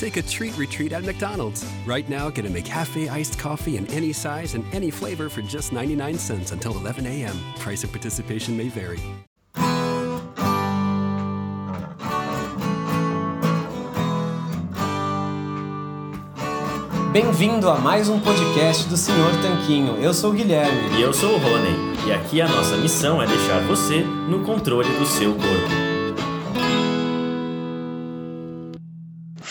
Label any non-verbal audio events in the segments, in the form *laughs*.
Take a treat retreat at McDonald's. Right now, get a McCafe iced coffee in any size and any flavor for just 99 cents until 11 a.m. Price of participation may vary. Bem-vindo a mais um podcast do Senhor Tanquinho. Eu sou o Guilherme. E eu sou o Rony. E aqui a nossa missão é deixar você no controle do seu corpo.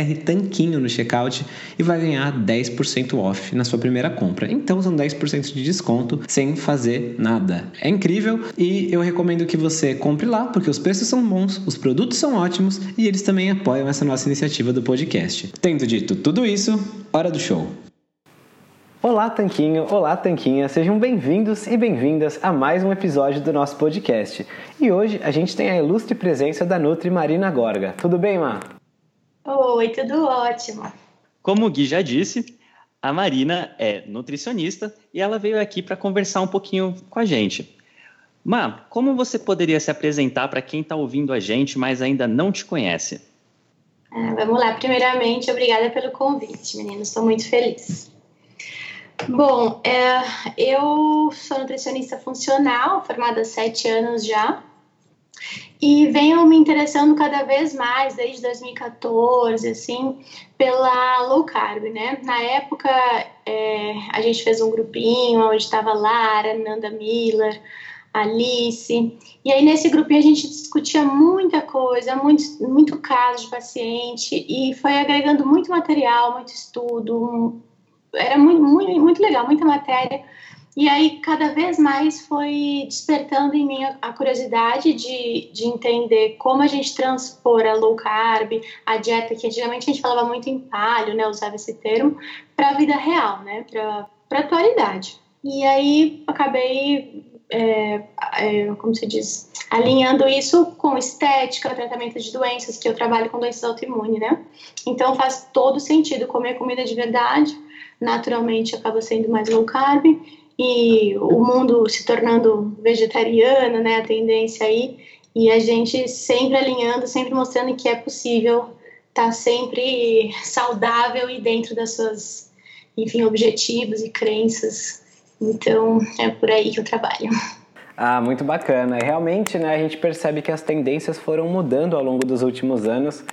SR Tanquinho no checkout e vai ganhar 10% 10% off na sua primeira compra. Então são 10% de desconto sem fazer nada. É incrível e eu recomendo que você compre lá porque os preços são bons, os produtos são ótimos e eles também apoiam essa nossa iniciativa do podcast. Tendo dito tudo isso, hora do show. Olá, Tanquinho! Olá, Tanquinha! Sejam bem-vindos e bem-vindas a mais um episódio do nosso podcast. E hoje a gente tem a ilustre presença da Nutri Marina Gorga. Tudo bem, Ma? Oi, tudo ótimo. Como o Gui já disse, a Marina é nutricionista e ela veio aqui para conversar um pouquinho com a gente. Ma, como você poderia se apresentar para quem está ouvindo a gente, mas ainda não te conhece? É, vamos lá. Primeiramente, obrigada pelo convite, meninos. Estou muito feliz. Bom, é, eu sou nutricionista funcional, formada há sete anos já. E venho me interessando cada vez mais, desde 2014, assim, pela low carb, né? Na época, é, a gente fez um grupinho onde estava Lara, Nanda Miller, Alice. E aí, nesse grupinho, a gente discutia muita coisa, muito, muito caso de paciente, e foi agregando muito material, muito estudo. Era muito, muito, muito legal, muita matéria e aí, cada vez mais foi despertando em mim a, curiosidade de, de entender como a gente transpor a low carb, a dieta, que antigamente a gente falava muito em palho, né, usava esse termo, para a vida real, né, para a atualidade. E aí, acabei, é, é, como se diz, alinhando isso com estética, tratamento de doenças, que eu trabalho com doenças autoimunes, né? Então, faz todo sentido comer comida de verdade, naturalmente acaba sendo mais low carb e o mundo se tornando vegetariano, né, a tendência aí, e a gente sempre alinhando, sempre mostrando que é possível estar tá sempre saudável e dentro das suas, enfim, objetivos e crenças. Então, é por aí que eu trabalho. Ah, muito bacana. Realmente, né, a gente percebe que as tendências foram mudando ao longo dos últimos anos.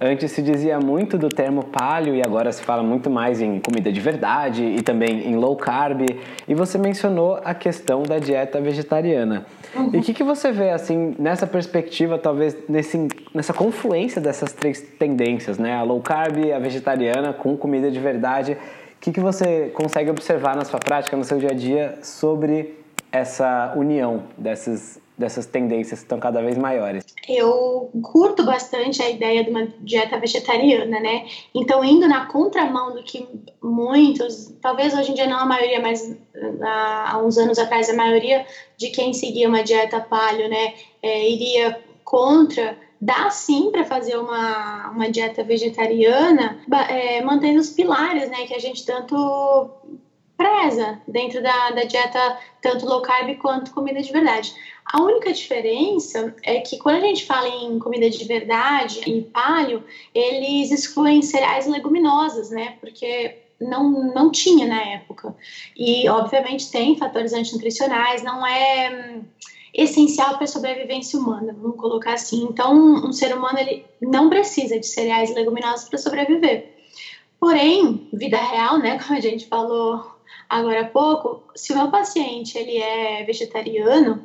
Antes se dizia muito do termo paleo e agora se fala muito mais em comida de verdade e também em low carb. E você mencionou a questão da dieta vegetariana. Uhum. E o que, que você vê assim nessa perspectiva, talvez nesse, nessa confluência dessas três tendências, né? A low carb, a vegetariana com comida de verdade. O que, que você consegue observar na sua prática, no seu dia a dia, sobre essa união dessas dessas tendências que estão cada vez maiores? Eu curto bastante a ideia de uma dieta vegetariana, né? Então, indo na contramão do que muitos, talvez hoje em dia não a maioria, mas há uns anos atrás a maioria de quem seguia uma dieta paleo, né, é, iria contra dá sim para fazer uma, uma dieta vegetariana, é, mantendo os pilares, né, que a gente tanto preza dentro da, da dieta tanto low carb quanto comida de verdade. A única diferença é que quando a gente fala em comida de verdade, em palio, eles excluem cereais e leguminosas, né? Porque não, não tinha na época. E, obviamente, tem fatores antinutricionais, não é hum, essencial para a sobrevivência humana, vamos colocar assim. Então, um, um ser humano ele não precisa de cereais e leguminosas para sobreviver. Porém, vida real, né, *laughs* como a gente falou agora há pouco, se o meu paciente ele é vegetariano,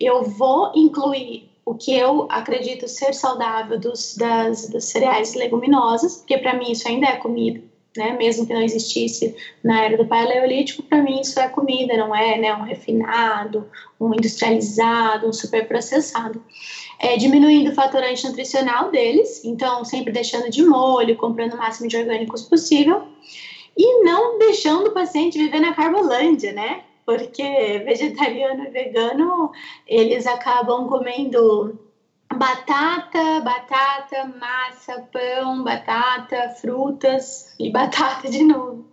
eu vou incluir o que eu acredito ser saudável dos, das, dos cereais leguminosas, porque para mim isso ainda é comida, né? Mesmo que não existisse na era do paleolítico, para mim isso é comida, não é né, um refinado, um industrializado, um superprocessado. É, diminuindo o fator antinutricional deles, então sempre deixando de molho, comprando o máximo de orgânicos possível, e não deixando o paciente viver na carbolândia, né? Porque vegetariano e vegano, eles acabam comendo batata, batata, massa, pão, batata, frutas e *laughs* batata de novo.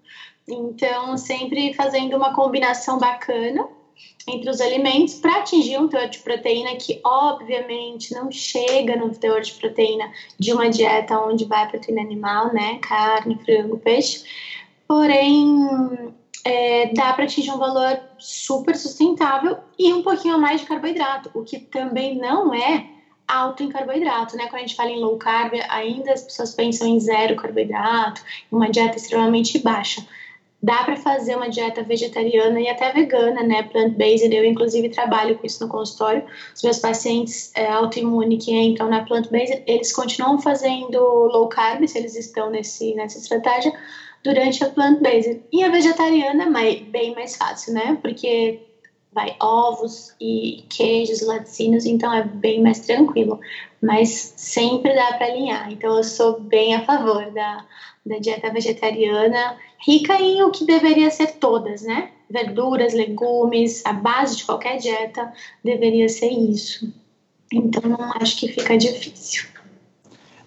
Então, sempre fazendo uma combinação bacana entre os alimentos para atingir um teor de proteína que, obviamente, não chega no teor de proteína de uma dieta onde vai proteína animal, né? Carne, frango, peixe. Porém, é, dá para atingir um valor super sustentável e um pouquinho a mais de carboidrato, o que também não é alto em carboidrato, né? Quando a gente fala em low carb, ainda as pessoas pensam em zero carboidrato, uma dieta extremamente baixa. Dá para fazer uma dieta vegetariana e até vegana, né? Plant-based. Eu, inclusive, trabalho com isso no consultório. Os meus pacientes é, autoimunes que entram na plant-based, eles continuam fazendo low carb, se eles estão nesse, nessa estratégia, durante a plant-based. E a vegetariana é bem mais fácil, né? Porque vai ovos e queijos, laticínios, então é bem mais tranquilo. Mas sempre dá para alinhar. Então eu sou bem a favor da, da dieta vegetariana, rica em o que deveria ser todas, né? Verduras, legumes, a base de qualquer dieta deveria ser isso. Então não acho que fica difícil.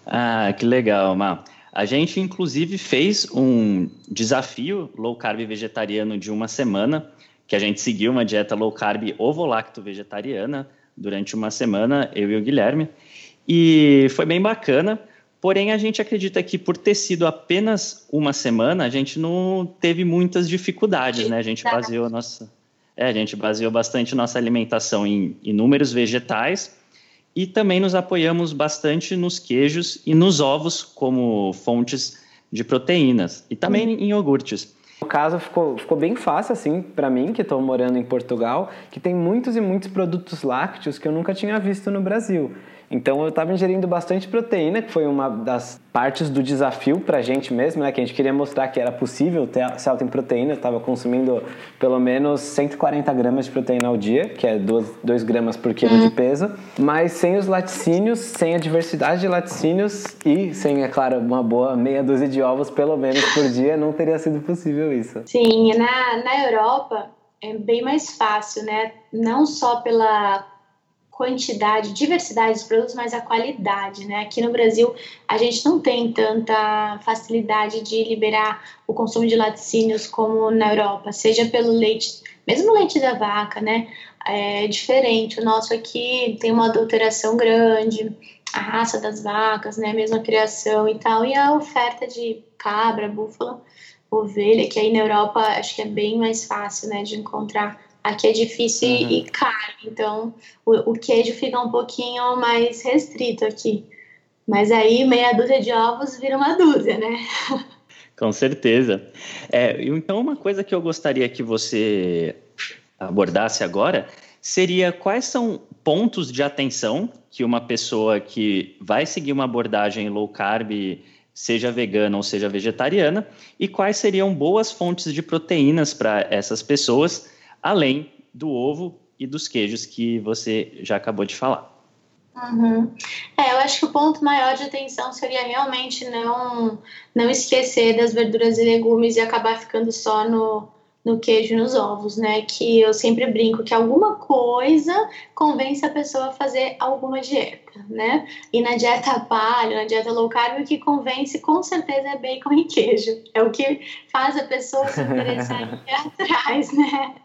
Ah, que legal, Má. A gente, inclusive, fez um desafio low carb vegetariano de uma semana que a gente seguiu uma dieta low carb ovo-lacto vegetariana durante uma semana, eu e o Guilherme, e foi bem bacana. Porém, a gente acredita que por ter sido apenas uma semana, a gente não teve muitas dificuldades, né? A gente baseou nossa, é, a gente baseou bastante nossa alimentação em inúmeros vegetais e também nos apoiamos bastante nos queijos e nos ovos como fontes de proteínas e também hum. em iogurtes. No caso, ficou, ficou bem fácil, assim, para mim, que estou morando em Portugal, que tem muitos e muitos produtos lácteos que eu nunca tinha visto no Brasil. Então eu estava ingerindo bastante proteína, que foi uma das partes do desafio para a gente mesmo, né? Que a gente queria mostrar que era possível ter, alto em proteína. Eu estava consumindo pelo menos 140 gramas de proteína ao dia, que é 2 gramas por quilo de peso. Mas sem os laticínios, sem a diversidade de laticínios e sem, é claro, uma boa meia dúzia de ovos pelo menos por dia, não teria sido possível isso. Sim, na, na Europa é bem mais fácil, né? Não só pela quantidade, diversidade dos produtos, mas a qualidade, né? Aqui no Brasil, a gente não tem tanta facilidade de liberar o consumo de laticínios como na Europa, seja pelo leite, mesmo leite da vaca, né? É diferente. O nosso aqui tem uma adulteração grande, a raça das vacas, né? Mesmo a criação e tal, e a oferta de cabra, búfala, ovelha, que aí na Europa acho que é bem mais fácil, né, de encontrar Aqui é difícil uhum. e caro, então o, o, queijo fica um pouquinho mais restrito aqui. Mas aí meia dúzia de ovos vira uma dúzia, né? *laughs* Com certeza. É, então, uma coisa que eu gostaria que você abordasse agora seria quais são pontos de atenção que uma pessoa que vai seguir uma abordagem low carb, seja vegana ou seja vegetariana, e quais seriam boas fontes de proteínas para essas pessoas além do ovo e dos queijos que você já acabou de falar. Uhum. É, eu acho que o ponto maior de atenção seria realmente não, não esquecer das verduras e legumes e acabar ficando só no, no queijo e nos ovos, né? Que eu sempre brinco que alguma coisa convence a pessoa a fazer alguma dieta, né? E na dieta paleo, na dieta low carb, o que convence com certeza é bacon e queijo. É o que faz a pessoa se interessar em ir *laughs* atrás, né?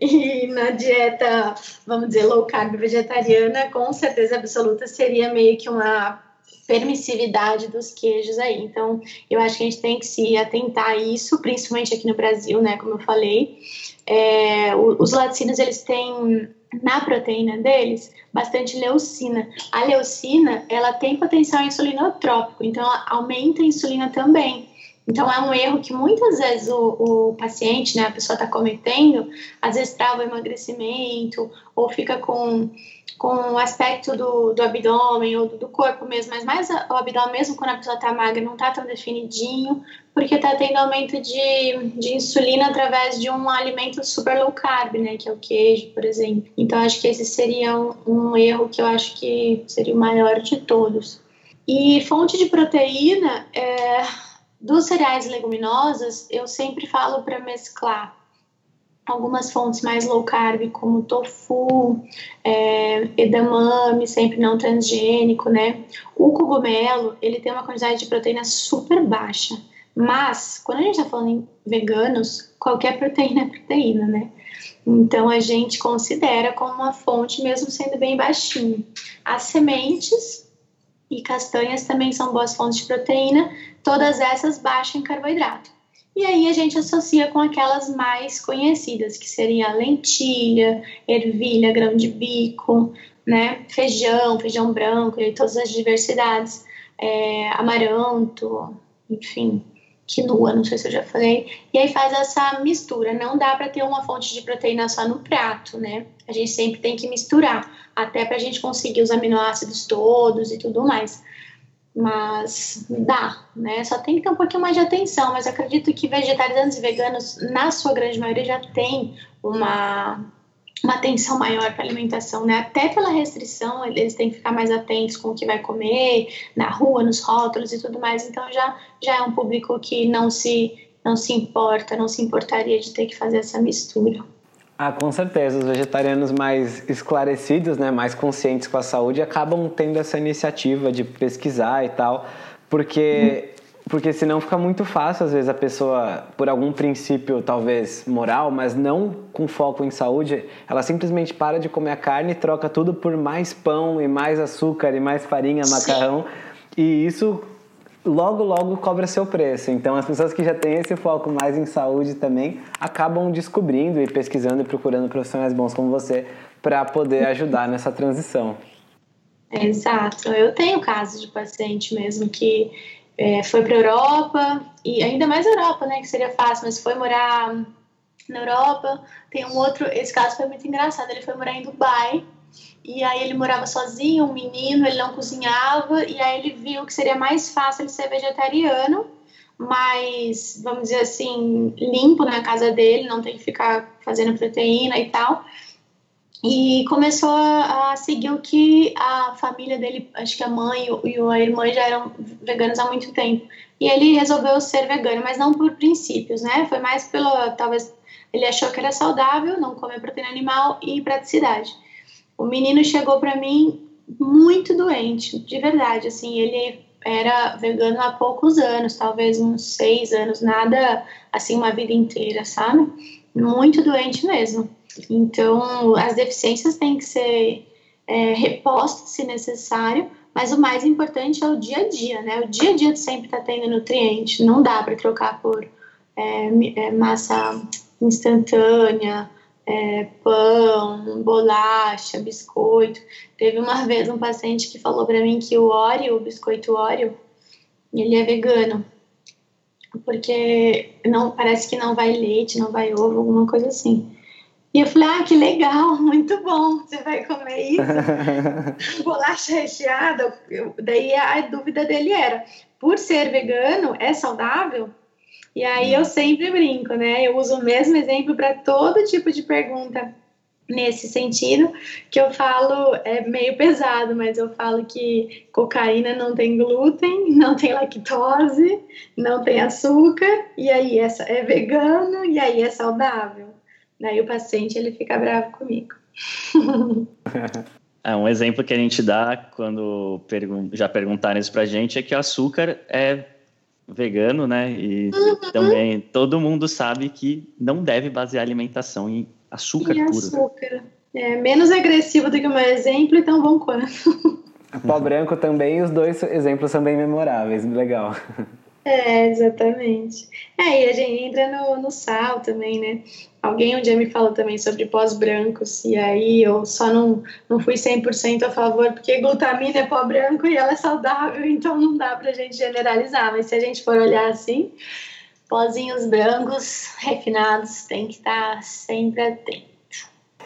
E na dieta, vamos dizer, low carb vegetariana, com certeza absoluta seria meio que uma permissividade dos queijos aí. Então, eu acho que a gente tem que se atentar a isso, principalmente aqui no Brasil, né? Como eu falei. É, os laticínios, eles têm na proteína deles bastante leucina. A leucina, ela tem potencial insulinotrópico, então ela aumenta a insulina também. Então é um erro que muitas vezes o, o paciente, né, a pessoa está cometendo, às vezes trava o emagrecimento ou fica com, com o aspecto do, do abdômen ou do, do corpo mesmo, mas mais o abdômen mesmo quando a pessoa está magra não está tão definidinho, porque está tendo aumento de, de insulina através de um alimento super low carb, né, que é o queijo, por exemplo. Então acho que esse seria um, um erro que eu acho que seria o maior de todos. E fonte de proteína, é, dos cereais leguminosas, eu sempre falo para mesclar algumas fontes mais low carb, como tofu, é, edamame, sempre não transgênico, né? O cogumelo, ele tem uma quantidade de proteína super baixa, mas quando a gente está falando em veganos, qualquer proteína é proteína, né? Então a gente considera como uma fonte mesmo sendo bem baixinho. As sementes e castanhas também são boas fontes de proteína, todas essas baixas em carboidrato. E aí a gente associa com aquelas mais conhecidas, que seria a lentilha, ervilha, grão de bico, né, feijão, feijão branco, e todas as diversidades, é, amaranto, enfim, quinoa, não sei se eu já falei. E aí faz essa mistura. Não dá para ter uma fonte de proteína só no prato, né? A gente sempre tem que misturar, até para a gente conseguir os aminoácidos todos e tudo mais. Mas dá, né? Só tem que ter um pouquinho mais de atenção. Mas acredito que vegetarianos e veganos, na sua grande maioria, já tem uma, uma atenção maior para alimentação, né? Até pela restrição, eles têm que ficar mais atentos com o que vai comer, na rua, nos rótulos e tudo mais. Então já, já é um público que não se, não se importa, não se importaria de ter que fazer essa mistura. Ah, com certeza. Os vegetarianos mais esclarecidos, né, mais conscientes com a saúde, acabam tendo essa iniciativa de pesquisar e tal, porque porque senão fica muito fácil, às vezes, a pessoa, por algum princípio, talvez moral, mas não com foco em saúde, ela simplesmente para de comer a carne e troca tudo por mais pão e mais açúcar e mais farinha, macarrão. E isso logo, logo cobra seu preço. Então, as pessoas que já têm esse foco mais em saúde também acabam descobrindo e pesquisando e procurando profissionais bons como você para poder ajudar nessa transição. Exato. Eu tenho casos de paciente mesmo que é, foi para Europa, e ainda mais Europa, né, que seria fácil, mas foi morar na Europa. Tem um outro, esse caso foi muito engraçado, ele foi morar em Dubai, e aí ele morava sozinho, um menino, ele não cozinhava, e aí ele viu que seria mais fácil ele ser vegetariano, mais, vamos dizer assim, limpo na casa dele, não tem que ficar fazendo proteína e tal. E começou a seguir o que a família dele, acho que a mãe e a irmã já eram veganos há muito tempo. E ele resolveu ser vegano, mas não por princípios, né? Foi mais pelo, talvez, ele achou que era saudável, não comer proteína animal e praticidade. O menino chegou para mim muito doente, de verdade. Assim, ele era vegano há poucos anos, talvez uns seis anos, nada assim uma vida inteira, sabe? Muito doente mesmo. Então, as deficiências têm que ser é, repostas se necessário, mas o mais importante é o dia a dia, né? O dia a dia sempre está tendo nutriente, não dá para trocar por é, é, massa instantânea, é, pão, bolacha, biscoito. Teve uma vez um paciente que falou para mim que o Oreo, o biscoito Oreo, ele é vegano. Porque não parece que não vai leite, não vai ovo, alguma coisa assim. E eu falei, ah, que legal, *laughs* muito bom, você vai comer isso? *laughs* Bolacha recheada. Eu, daí a dúvida dele era, por ser vegano, é saudável? E aí eu sempre brinco, né? Eu uso o mesmo exemplo para todo tipo de pergunta nesse sentido, que eu falo, é meio pesado, mas eu falo que cocaína não tem glúten, *laughs* não tem lactose, não tem açúcar, e aí é, é vegano, e aí é saudável. Daí o paciente ele fica bravo comigo. *laughs* É, um exemplo que a gente dá quando pergun já perguntaram isso pra gente é que o açúcar é vegano, né? E uhum. também todo mundo sabe que não deve basear a alimentação em açúcar e puro. açúcar. É menos agressivo do que o meu exemplo, então bom quanto. Pó branco também, os dois exemplos são bem memoráveis, legal. É, exatamente. É, e a gente entra no, no sal também, né? Alguém um dia me falou também sobre pós brancos, e aí eu só não, não fui 100% a favor, porque glutamina é pó branco e ela é saudável, *laughs* então não dá pra gente generalizar, mas se a gente for olhar assim, pozinhos brancos refinados tem que estar sempre atento.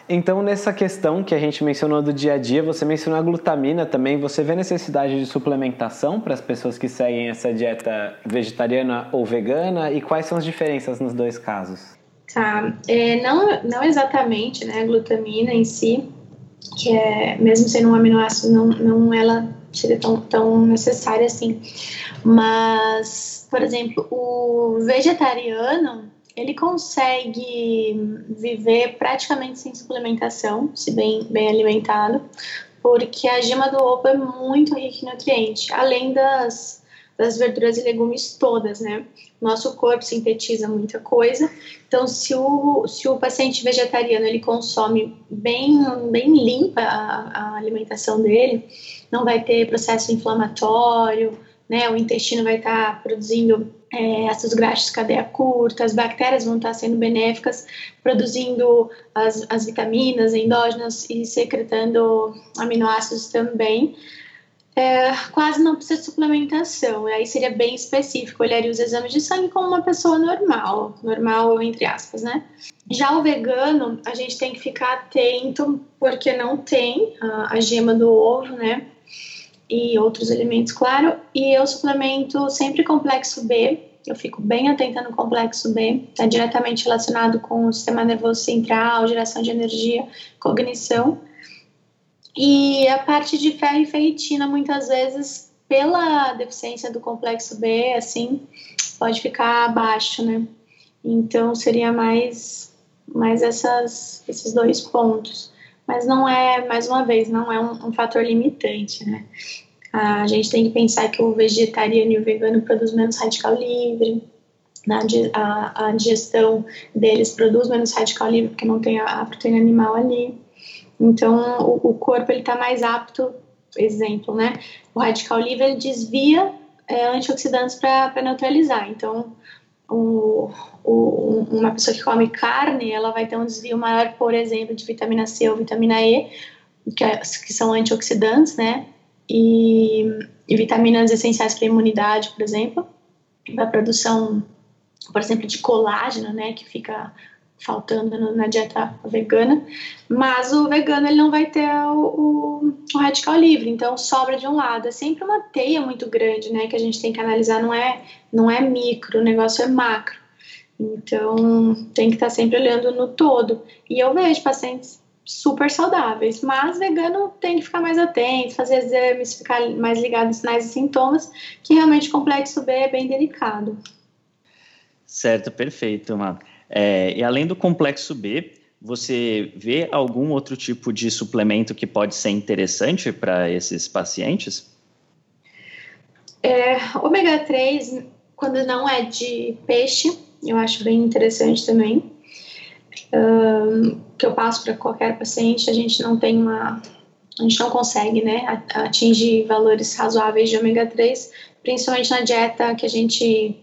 Então, nessa questão que a gente mencionou do dia a dia, você mencionou a glutamina também. Você vê necessidade de suplementação para as pessoas que seguem essa dieta vegetariana ou vegana? E quais são as diferenças nos dois casos? Tá, é, não, não exatamente, né, a glutamina em si, que é, mesmo sendo um aminoácido, não, não ela seria tão, tão necessária assim. Mas, por exemplo, o vegetariano, ele consegue viver praticamente sem suplementação, se bem, bem alimentado, porque a gema do ovo é muito rica em nutrientes, além das, das verduras e legumes todas, né? Nosso corpo sintetiza muita coisa, então se o, se o paciente vegetariano ele consome bem, bem limpa a, a alimentação dele, não vai ter processo inflamatório, né? O intestino vai estar tá produzindo é, ácidos graxos de cadeia curta, as bactérias vão estar sendo benéficas, produzindo as, as vitaminas endógenas e secretando aminoácidos também. É, quase não precisa de suplementação, aí seria bem específico, olharia os exames de sangue como uma pessoa normal, normal entre aspas, né? Já o vegano, a gente tem que ficar atento, porque não tem a, a gema do ovo, né? e outros alimentos, claro. E eu suplemento sempre complexo B. Eu fico bem atenta no complexo B, está diretamente relacionado com o sistema nervoso central, geração de energia, cognição. E a parte de ferro e ferritina, muitas vezes, pela deficiência do complexo B, assim, pode ficar abaixo, né? Então, seria mais, mais essas, esses dois pontos mas não é, mais uma vez, não é um, um fator limitante, né? A gente tem que pensar que o vegetariano e o vegano produzem menos radical livre, né? a, a digestão deles produz menos radical livre porque não tem a, a proteína animal ali. Então, o, o corpo ele está mais apto, exemplo, né? O radical livre desvia é, antioxidantes para neutralizar. Então, o, o, uma pessoa que come carne, ela vai ter um desvio maior, por exemplo, de vitamina C ou vitamina E, que, é, que são antioxidantes, né? E, e vitaminas essenciais para a imunidade, por exemplo, para a produção, por exemplo, de colágeno, né? Que fica faltando na dieta vegana, mas o vegano ele não vai ter o, o, o, radical livre, então sobra de um lado. É sempre uma teia muito grande, né, que a gente tem que analisar, não é, não é micro, o negócio é macro. Então tem que estar sempre olhando no todo. E eu vejo pacientes super saudáveis, mas vegano tem que ficar mais atento, fazer exames, ficar mais ligado nos sinais e sintomas, que realmente o complexo B é bem delicado. Certo, perfeito, Má. É, e além do complexo B, você vê algum outro tipo de suplemento que pode ser interessante para esses pacientes? É, ômega 3, quando não é de peixe, eu acho bem interessante também. Um, que eu passo para qualquer paciente, a gente não tem uma. A gente não consegue né, atingir valores razoáveis de ômega 3, principalmente na dieta que a gente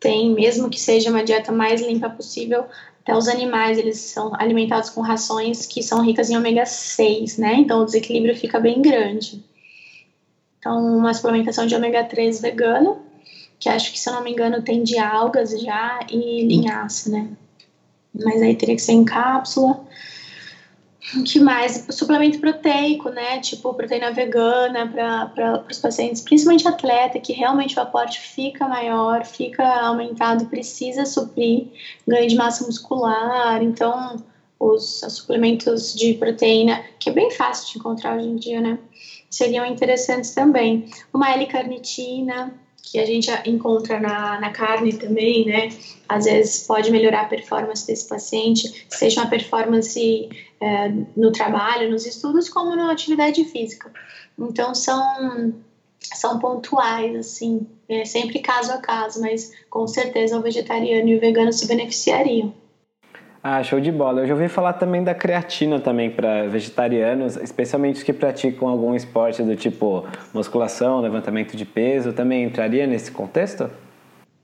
tem, mesmo que seja uma dieta mais limpa possível, até os animais, eles são alimentados com rações que são ricas em ômega 6, né? Então o desequilíbrio fica bem grande. Então, uma suplementação de ômega 3 vegano, que acho que, se eu não me engano, tem de algas já e linhaça, né? Mas aí teria que ser em cápsula. Que mais? Suplemento proteico, né? Tipo proteína vegana para os pacientes, principalmente atleta, que realmente o aporte fica maior, fica aumentado, precisa suprir ganho de massa muscular. Então, os, os suplementos de proteína, que é bem fácil de encontrar hoje em dia, né? Seriam interessantes também. Uma L-carnitina, que a gente encontra na, na carne também, né? Às vezes pode melhorar a performance desse paciente, seja uma performance é, no trabalho, nos estudos, como na atividade física. Então, são, são pontuais, assim, é sempre caso a caso, mas com certeza o vegetariano e o vegano se beneficiariam. Ah, show de bola. Eu já ouvi falar também da creatina também para vegetarianos, especialmente os que praticam algum esporte do tipo musculação, levantamento de peso, também entraria nesse contexto?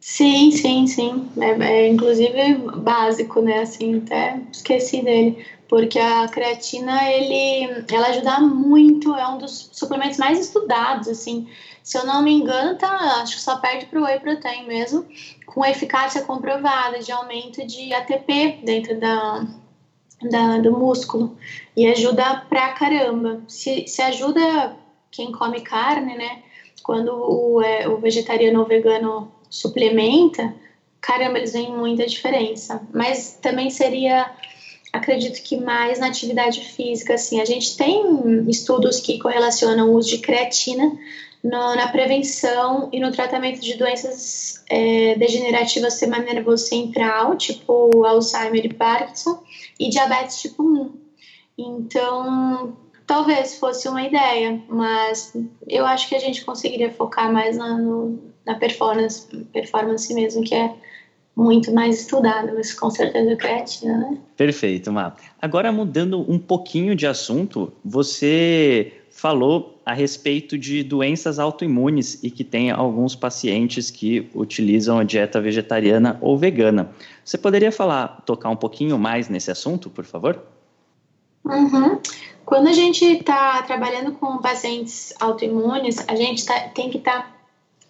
Sim, sim, sim. É, é, inclusive básico, né? Assim, até esqueci dele. Porque a creatina, ele, ela ajuda muito, é um dos suplementos mais estudados, assim. Se eu não me engano, tá, acho que só perde para o whey protein mesmo, com eficácia comprovada de aumento de ATP dentro da, da, do músculo. E ajuda pra caramba. Se, se ajuda quem come carne, né? Quando o, é, o vegetariano ou vegano suplementa, caramba, eles veem muita diferença. Mas também seria, acredito que mais na atividade física, assim. A gente tem estudos que correlacionam o uso de creatina no, na prevenção e no tratamento de doenças é, degenerativas do sistema nervoso central, tipo Alzheimer e Parkinson, e diabetes tipo 1. Então, talvez fosse uma ideia, mas eu acho que a gente conseguiria focar mais na, no, na performance, performance mesmo, que é muito mais estudada, mas com certeza creatina, né? Perfeito, Má. Agora, mudando um pouquinho de assunto, você falou a respeito de doenças autoimunes e que tem alguns pacientes que utilizam a dieta vegetariana ou vegana. Você poderia falar, tocar um pouquinho mais nesse assunto, por favor? Uhum. Quando a gente está trabalhando com pacientes autoimunes, a gente tá, tem que estar tá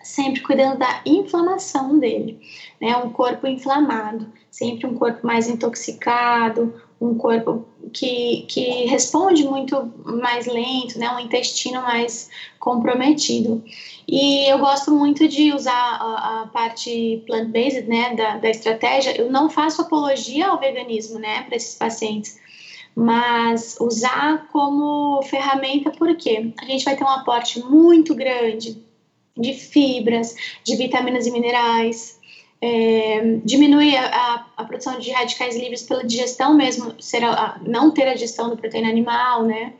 sempre cuidando da inflamação dele, né? Um corpo inflamado, sempre um corpo mais intoxicado, um corpo que, que responde muito mais lento, né, um intestino mais comprometido. E eu gosto muito de usar a, a parte plant-based, né, da, da estratégia. Eu não faço apologia ao veganismo, né, para esses pacientes, mas usar como ferramenta porque a gente vai ter um aporte muito grande de fibras, de vitaminas e minerais, é, diminuir a, a, produção de radicais livres pela digestão mesmo, ser a, não ter a digestão da proteína animal, né?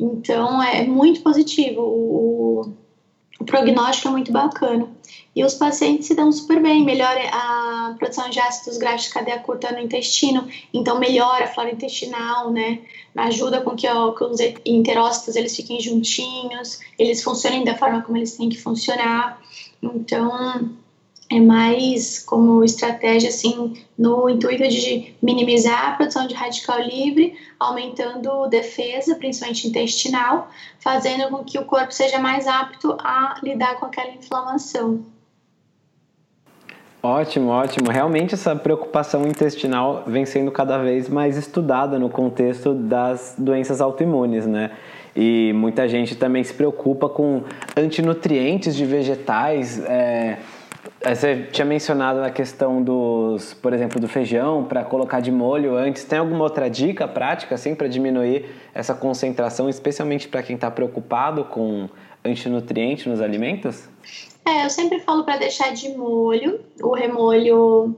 Então é muito positivo, o, o prognóstico é muito bacana. E os pacientes se dão super bem, melhora a produção de ácidos graxos de cadeia curta no intestino, então melhora a flora intestinal, né? Ajuda com que, ó, que os enterócitos eles fiquem juntinhos, eles funcionem da forma como eles têm que funcionar. Então, é mais como estratégia assim no intuito de minimizar a produção de radical livre, aumentando defesa, principalmente intestinal, fazendo com que o corpo seja mais apto a lidar com aquela inflamação. Ótimo, ótimo. Realmente essa preocupação intestinal vem sendo cada vez mais estudada no contexto das doenças autoimunes, né? E muita gente também se preocupa com antinutrientes de vegetais. É você tinha mencionado a questão dos, por exemplo, do feijão para colocar de molho antes. Tem alguma outra dica prática assim para diminuir essa concentração, especialmente para quem está preocupado com antinutriente nos alimentos? É, eu sempre falo para deixar de molho, o remolho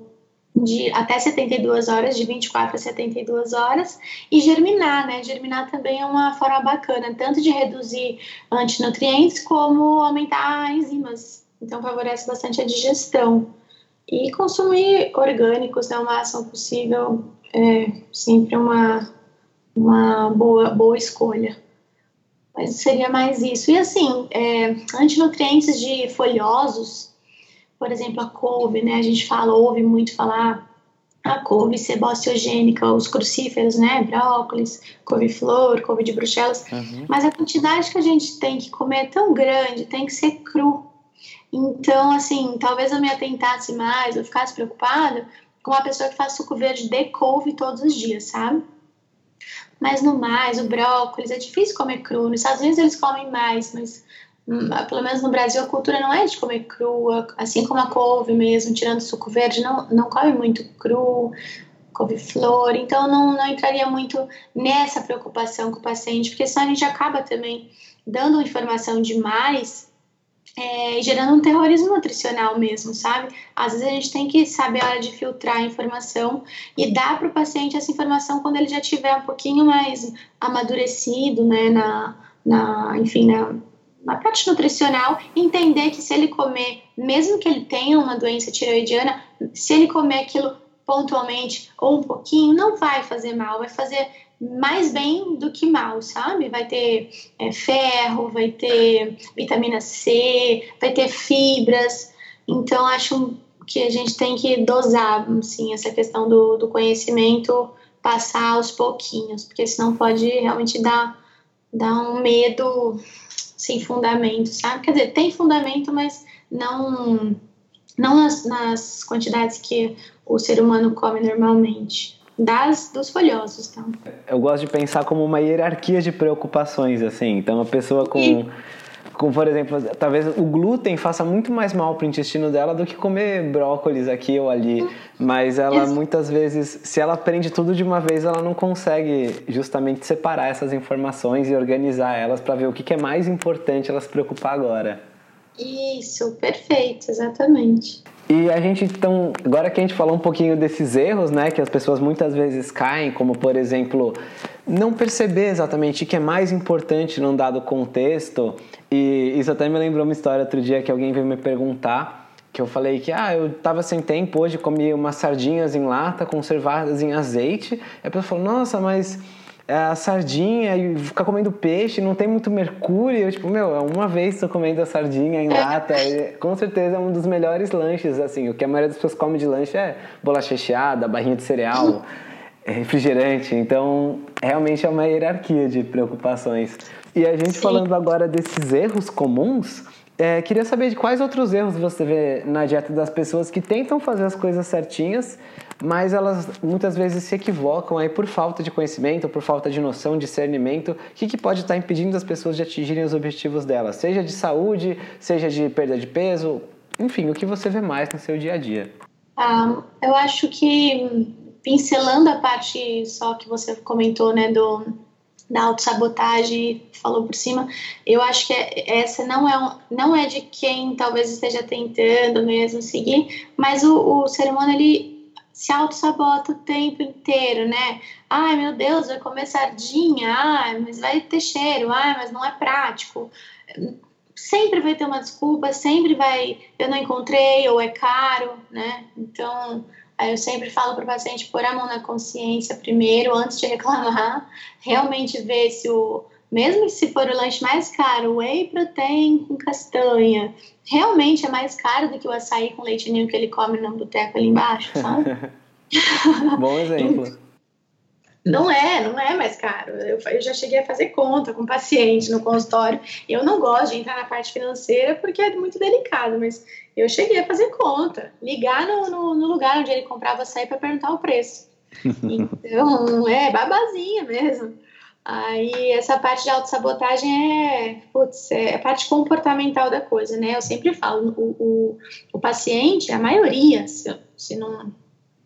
de até 72 horas, de 24 a 72 horas, e germinar, né? Germinar também é uma forma bacana, tanto de reduzir antinutrientes como aumentar enzimas então favorece bastante a digestão. E consumir orgânicos né, o máximo possível é sempre uma, uma boa, boa escolha. Mas seria mais isso. E assim, é, antinutrientes de folhosos, por exemplo, a couve, né? A gente fala, ouve muito falar a couve sebociogênica, os crucíferos, né? Brócolis, couve-flor, couve de bruxelas. Uhum. Mas a quantidade que a gente tem que comer é tão grande, tem que ser cru. Então, assim, talvez eu me atentasse mais, eu ficasse preocupada com uma pessoa que faz suco verde de couve todos os dias, sabe? Mas no mais, o brócolis é difícil comer cru. Nos Estados Unidos eles comem mais, mas hum, pelo menos no Brasil a cultura não é de comer cru, assim como a couve mesmo, tirando suco verde, não, não come muito cru. couve-flor. Então, não, não entraria muito nessa preocupação com o paciente, porque senão a gente acaba também dando informação demais é, gerando um terrorismo nutricional mesmo, sabe? Às vezes a gente tem que saber a hora de filtrar a informação e dar para o paciente essa informação quando ele já tiver um pouquinho mais amadurecido, né, na, na enfim, na, na parte nutricional, entender que se ele comer, mesmo que ele tenha uma doença tiroidiana, se ele comer aquilo pontualmente ou um pouquinho, não vai fazer mal, vai fazer mais bem do que mal, sabe? Vai ter é, ferro, vai ter vitamina C, vai ter fibras. Então, acho que a gente tem que dosar, assim, essa questão do, do conhecimento, passar aos pouquinhos, porque senão pode realmente dar, dar um medo sem fundamento, sabe? Quer dizer, tem fundamento, mas não, não nas, nas quantidades que o ser humano come normalmente das dos folhosos, tá? Eu gosto de pensar como uma hierarquia de preocupações, assim. Então, a pessoa com, e... com, por exemplo, talvez o glúten faça muito mais mal para o intestino dela do que comer brócolis aqui ou ali. Mas ela Isso. muitas vezes, se ela aprende tudo de uma vez, ela não consegue justamente separar essas informações e organizar elas para ver o que, que é mais importante ela se preocupar agora. Isso, perfeito, exatamente. E a gente então, agora que a gente falou um pouquinho desses erros, né, que as pessoas muitas vezes caem, como por exemplo, não perceber exatamente o que é mais importante num dado contexto. E isso até me lembrou uma história outro dia que alguém veio me perguntar, que eu falei que ah, eu estava sem tempo hoje, comi umas sardinhas em lata conservadas em azeite. E a pessoa falou: "Nossa, mas a sardinha e ficar comendo peixe, não tem muito mercúrio. Eu, tipo, meu, uma vez tô comendo a sardinha em lata. com certeza é um dos melhores lanches, assim. O que a maioria das pessoas come de lanche é bolacha recheada, barrinha de cereal, *laughs* é refrigerante. Então, realmente é uma hierarquia de preocupações. E a gente Sim. falando agora desses erros comuns, é, queria saber de quais outros erros você vê na dieta das pessoas que tentam fazer as coisas certinhas, mas elas muitas vezes se equivocam aí por falta de conhecimento, por falta de noção, discernimento. O que, que pode estar impedindo as pessoas de atingirem os objetivos delas, seja de saúde, seja de perda de peso, enfim, o que você vê mais no seu dia a dia? Ah, eu acho que pincelando a parte só que você comentou, né, do da autossabotagem, falou por cima, eu acho que essa não é, um, não é de quem talvez esteja tentando mesmo seguir, mas o, o ser humano, ele se auto-sabota o tempo inteiro, né? Ai, meu Deus, vai comer sardinha, ai, mas vai ter cheiro, ai, mas não é prático. Sempre vai ter uma desculpa, sempre vai, eu não encontrei, ou é caro, né? Então, eu sempre falo para o paciente pôr a mão na consciência primeiro, antes de reclamar, *laughs* realmente ver se o, mesmo se for o lanche mais caro, whey protein com castanha, realmente é mais caro do que o açaí com leite ninho que ele come no boteco ali embaixo, sabe? *laughs* Bom exemplo. *laughs* Não é, não é mais caro. Eu, eu, já cheguei a fazer conta com paciente no consultório. Eu não gosto de entrar na parte financeira porque é muito delicado, mas eu cheguei a fazer conta, ligar no, no, no lugar onde ele comprava açaí para perguntar o preço. *laughs* Então, é babazinha mesmo. Aí essa parte de autossabotagem é, putz, é a parte comportamental da coisa, né? Eu sempre falo, o, o, o paciente, a maioria, se, se não,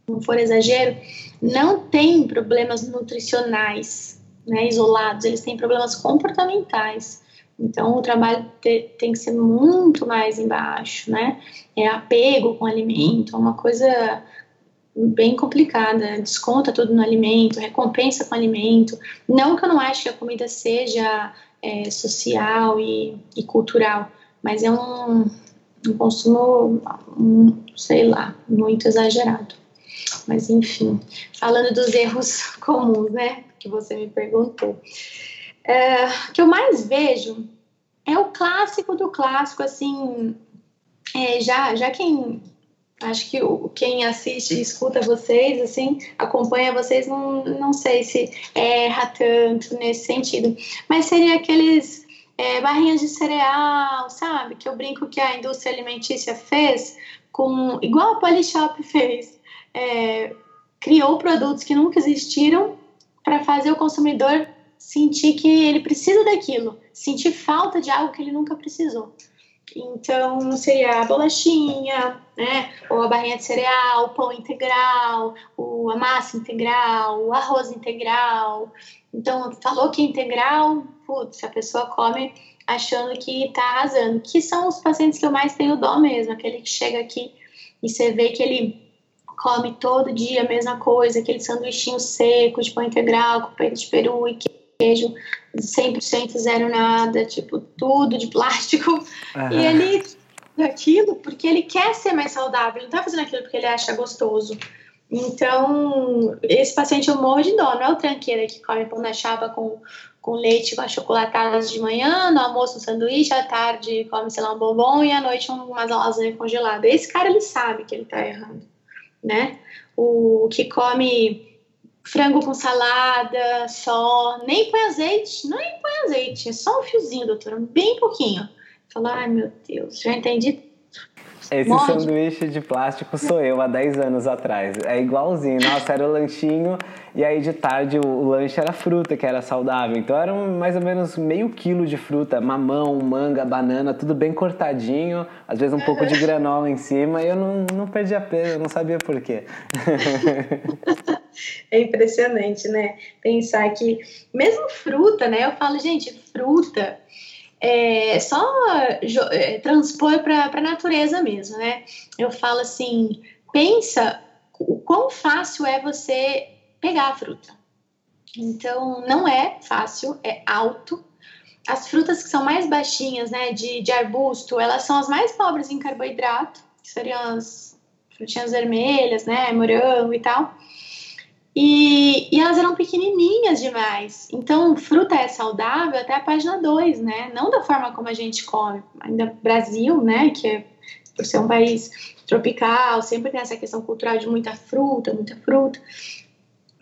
não for exagero, não tem problemas nutricionais né, isolados, eles têm problemas comportamentais. Então, o trabalho te, tem que ser muito mais embaixo, né? É apego com alimento, é uma coisa bem complicada, desconta tudo no alimento, recompensa com alimento. Não que eu não ache que a comida seja é, social e, e, cultural, mas é um, um consumo, um, sei lá, muito exagerado. Mas enfim, falando dos erros *laughs* comuns, né, que você me perguntou. É, o que eu mais vejo é o clássico do clássico, assim, é, já, já quem acho que o, quem assiste e escuta vocês, assim, acompanha vocês, não, não sei se erra tanto nesse sentido. Mas seria aqueles é, barrinhas de cereal, sabe? Que eu brinco que a indústria alimentícia fez com igual a Polishop fez. É, criou produtos que nunca existiram para fazer o consumidor sentir que ele precisa daquilo, sentir falta de algo que ele nunca precisou. Então, seria a bolachinha, né? Ou a barrinha de cereal, o pão integral, o, a massa integral, o arroz integral. Então, falou que é integral, putz, a pessoa come achando que tá arrasando. Que são os pacientes que eu mais tenho dó mesmo, aquele que chega aqui e você vê que ele come todo dia a mesma coisa, aquele sanduichinho seco de pão integral com peito de peru e queijo 100% zero nada, tipo, tudo de plástico. Uhum. E ele aquilo porque ele quer ser mais saudável, ele não tá fazendo aquilo porque ele acha gostoso. Então, esse paciente eu morro de dó, não é o tranqueira que come pão na chapa com, com leite, com achocolatadas de manhã, no almoço um sanduíche, à tarde come, sei lá, um bombom e à noite umas lasanha congelada. Esse cara, ele sabe que ele tá errando, né? O que come frango com salada só, nem põe azeite, nem põe azeite, é só um fiozinho, doutora, bem pouquinho. Falar, ai meu Deus, já entendi esse Morde. sanduíche de plástico sou eu há 10 anos atrás. É igualzinho. Nossa, era o lanchinho e aí de tarde o, o lanche era fruta, que era saudável. Então era mais ou menos meio quilo de fruta, mamão, manga, banana, tudo bem cortadinho. Às vezes um pouco de *laughs* granola em cima e eu não, não perdia peso, eu não sabia por quê. *laughs* *laughs* É impressionante, né? Pensar que mesmo fruta, né? Eu falo, gente, fruta é só é, transpor para a natureza mesmo, né? Eu falo assim, pensa o quão fácil é você pegar a fruta. Então, não é fácil, é alto. As frutas que são mais baixinhas, né, de, de arbusto, elas são as mais pobres em carboidrato, que seriam as frutinhas vermelhas, né, morango e tal. E, e, elas eram pequenininhas demais. Então, fruta é saudável até a página 2, né? Não da forma como a gente come. Ainda Brasil, né? Que é, por ser um país tropical, sempre tem essa questão cultural de muita fruta, muita fruta.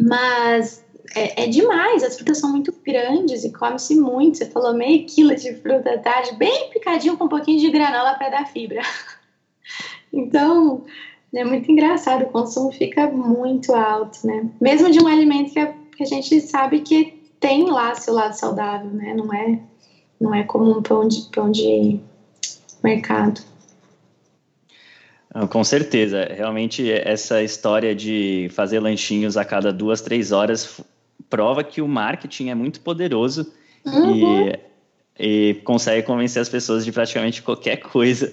Mas é, é demais, as frutas são muito grandes e come-se muito. Você falou meio quilo de fruta à tarde, bem picadinho com um pouquinho de granola para dar fibra. *laughs* Então, é muito engraçado, o consumo fica muito alto, né? Mesmo de um alimento que a, que a gente sabe que tem lá seu lado saudável, né? Não é, não é como um pão de, pão de mercado. Com certeza, realmente essa história de fazer lanchinhos a cada duas, três horas prova que o marketing é muito poderoso uhum. e, e consegue convencer as pessoas de praticamente qualquer coisa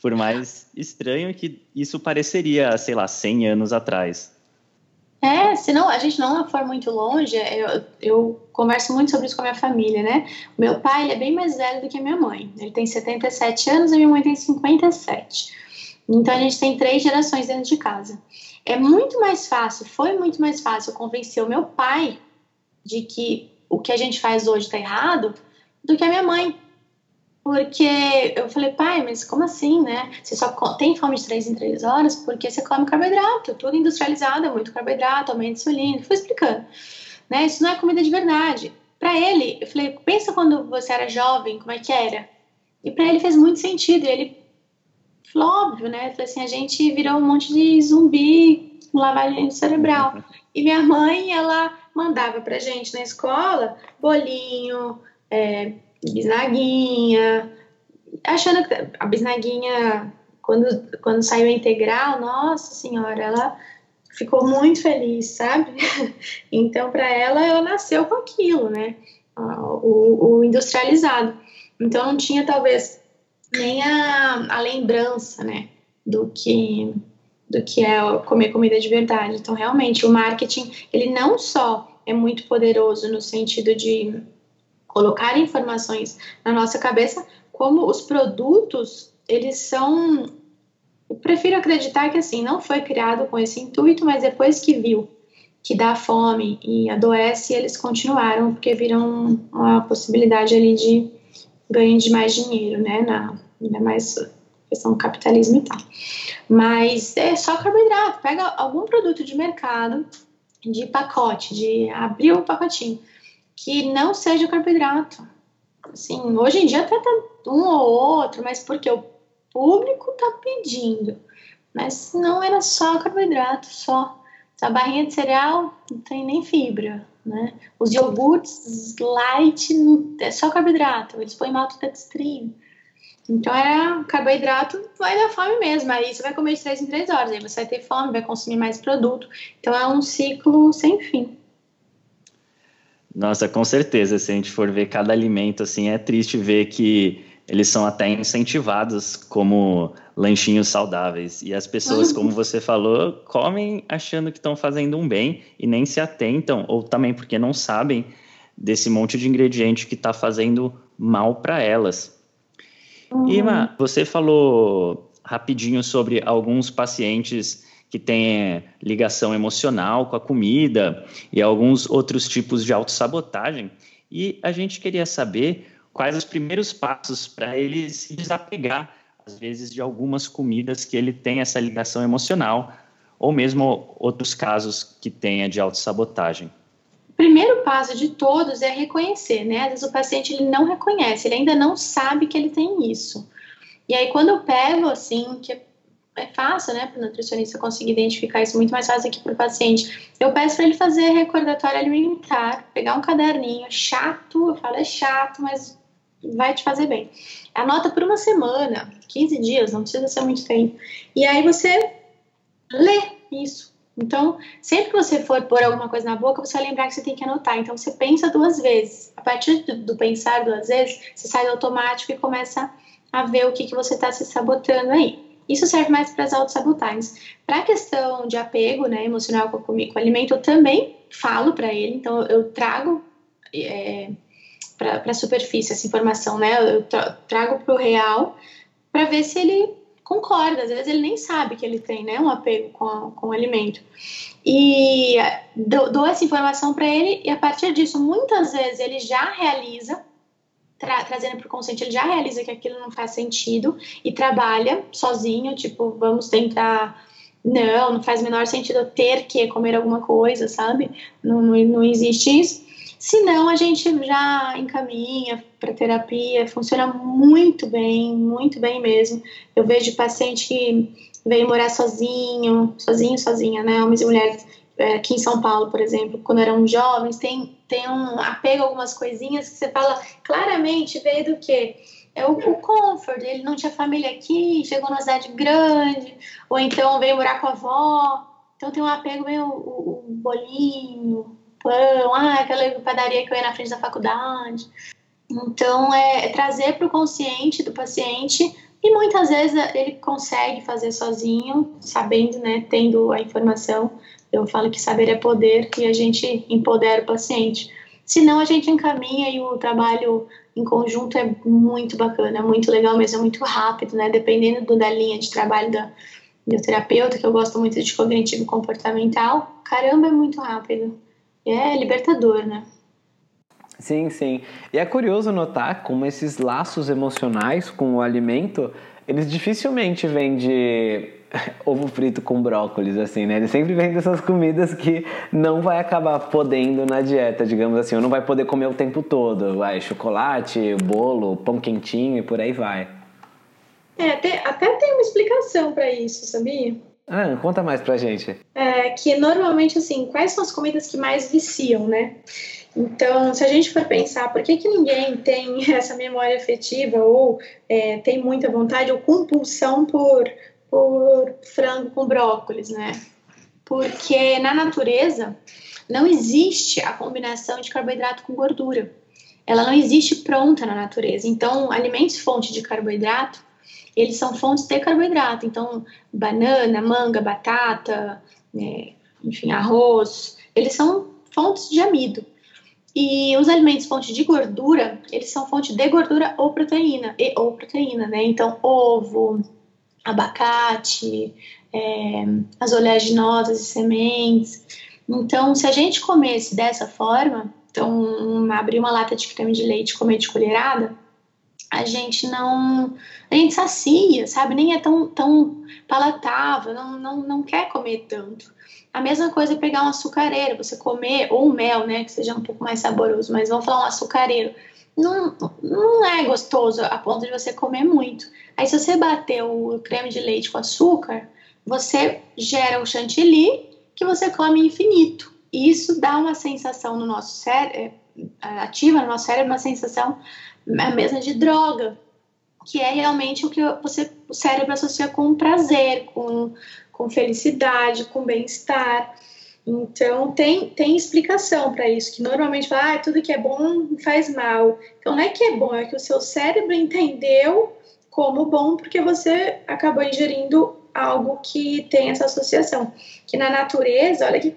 por mais estranho que isso pareceria, sei lá, 100 anos atrás. É, senão a gente não for muito longe, eu, eu converso muito sobre isso com a minha família, né? Meu pai é bem mais velho do que a minha mãe. Ele tem 77 anos e minha mãe tem 57. Então a gente tem três gerações dentro de casa. É muito mais fácil, foi muito mais fácil convencer o meu pai de que o que a gente faz hoje está errado do que a minha mãe. Porque eu falei, pai, mas como assim, né? Você só tem fome de três em três horas porque você come carboidrato, tudo industrializado, é muito carboidrato, aumenta insulina. Fui explicando, né? Isso não é comida de verdade. Para ele, eu falei, pensa quando você era jovem, como é que era? E para ele fez muito sentido. E ele falou, óbvio, né? falei assim, a gente virou um monte de zumbi com lavagem cerebral. E minha mãe, ela mandava pra gente na escola bolinho, é, bisnaguinha, achando que a bisnaguinha, quando, quando saiu a integral, nossa senhora, ela ficou muito feliz, sabe? *laughs* Então, para ela, ela nasceu com aquilo, né? O, o, industrializado. Então, não tinha, talvez, nem a, a lembrança, né? Do que, do que é comer comida de verdade. Então, realmente, o marketing, ele não só é muito poderoso no sentido de colocar informações na nossa cabeça, como os produtos, eles são. Eu prefiro acreditar que assim, não foi criado com esse intuito, mas depois que viu que dá fome e adoece, eles continuaram, porque viram uma possibilidade ali de ganho de mais dinheiro, né? Na, ainda mais questão do capitalismo e tal. Mas é só carboidrato. Pega algum produto de mercado, de pacote, de abrir o pacotinho que não seja carboidrato. Assim, hoje em dia até tá um ou outro, mas porque o público tá pedindo. Mas não era só carboidrato, só. A barrinha de cereal não tem nem fibra, né? Os iogurtes light é só carboidrato, eles põem maltodextrina. Então era carboidrato, vai dar fome mesmo. Aí você vai comer de 3 em 3 horas, aí você vai ter fome, vai consumir mais produto. Então é um ciclo sem fim. Nossa, com certeza. Se a gente for ver cada alimento, assim, é triste ver que eles são até incentivados como lanchinhos saudáveis. E as pessoas, como *laughs* você falou, comem achando que estão fazendo um bem e nem se atentam, ou também porque não sabem desse monte de ingrediente que está fazendo mal para elas. Uhum. Ima, você falou rapidinho sobre alguns pacientes que têm ligação emocional com a comida e alguns outros tipos de autossabotagem. E a gente queria saber quais os primeiros passos para ele se desapegar, às vezes, de algumas comidas que ele tem essa ligação emocional, ou mesmo outros casos que tenha de autossabotagem primeiro passo de todos é reconhecer, né? Às vezes o paciente ele não reconhece, ele ainda não sabe que ele tem isso. E aí quando eu pego assim, que é fácil, né, para o nutricionista conseguir identificar isso muito mais fácil aqui para o paciente. Eu peço para ele fazer recordatório alimentar, pegar um caderninho, chato, eu falo é chato, mas vai te fazer bem. Anota por uma semana, 15 dias, não precisa ser muito tempo. E aí você lê isso, então, sempre que você for pôr alguma coisa na boca, você vai lembrar que você tem que anotar. Então, você pensa duas vezes. A partir do, pensar duas vezes, você sai do automático e começa a ver o que, que você está se sabotando aí. Isso serve mais para as autossabotagens. Para a questão de apego né, emocional com, o alimento, eu também falo para ele. Então, eu trago é, para a superfície essa informação, né? Eu trago para o real para ver se ele concorda, às vezes ele nem sabe que ele tem né, um apego com, com o alimento. E dou, dou essa informação para ele, e a partir disso, muitas vezes ele já realiza, tra trazendo para o consciente, ele já realiza que aquilo não faz sentido e trabalha sozinho, tipo, vamos tentar. Não, não faz o menor sentido eu ter que comer alguma coisa, sabe? Não, não, não existe isso. Se não, a gente já encaminha para terapia, funciona muito bem, muito bem mesmo. Eu vejo paciente que veio morar sozinho, sozinho, sozinha, né? Homens e mulheres aqui em São Paulo, por exemplo, quando eram jovens, tem, tem um apego a algumas coisinhas que você fala claramente, veio do quê? É o, o comfort, ele não tinha família aqui, chegou numa cidade grande, ou então veio morar com a avó, então tem um apego meio o, o bolinho, pão, ah, aquela padaria que eu ia na frente da faculdade. Então, é, é trazer para o consciente do paciente e muitas vezes ele consegue fazer sozinho, sabendo, né, tendo a informação. Eu falo que saber é poder e a gente empodera o paciente. Senão, a gente encaminha e o trabalho em conjunto é muito bacana, é muito legal mesmo, é muito rápido, né? Dependendo do, da linha de trabalho da, terapeuta, que eu gosto muito de cognitivo comportamental, caramba, é muito rápido é libertador, né? Sim, sim. E é curioso notar como esses laços emocionais com o alimento, eles dificilmente vêm de *laughs* ovo frito com brócolis, assim, né? Ele sempre vem dessas comidas que não vai acabar podendo na dieta, digamos assim, ou não vai poder comer o tempo todo. Vai, chocolate, bolo, pão quentinho e por aí vai. É, até, até tem uma explicação para isso, sabia? Ah, conta mais pra gente. É, que normalmente, assim, quais são as comidas que mais viciam, né? Então, se a gente for pensar, por que, que ninguém tem *laughs* essa memória afetiva ou é, tem muita vontade ou compulsão por, por frango com brócolis, né? Porque na natureza não existe a combinação de carboidrato com gordura. Ela não existe pronta na natureza. Então, alimentos fonte de carboidrato eles são fontes de carboidrato. Então, banana, manga, batata, né, enfim, arroz, eles são fontes de amido. E os alimentos fonte de gordura, eles são fonte de gordura ou proteína, e, ou proteína, né? Então, ovo, abacate, é, as oleaginosas e sementes. Então, se a gente comesse dessa forma, então, abrir uma lata de creme de leite e comer de colherada, a gente não. A gente sacia, sabe? Nem é tão, tão palatável, não, não, não quer comer tanto. A mesma coisa é pegar um açucareiro, você comer, ou um mel, né? Que seja um pouco mais saboroso, mas vamos falar um açucareiro. Não, não é gostoso a ponto de você comer muito. Aí, se você bater o creme de leite com açúcar, você gera o chantilly que você come infinito. E isso dá uma sensação no nosso cérebro, é, ativa no nosso cérebro uma sensação a mesma de droga. que é realmente o que você, o cérebro associa com prazer, com, com felicidade, com bem-estar. Então, tem, tem explicação para isso, que normalmente fala, ah, tudo que é bom faz mal. Então, não é que é bom, é que o seu cérebro entendeu como bom porque você acabou ingerindo algo que tem essa associação. Que na natureza, olha que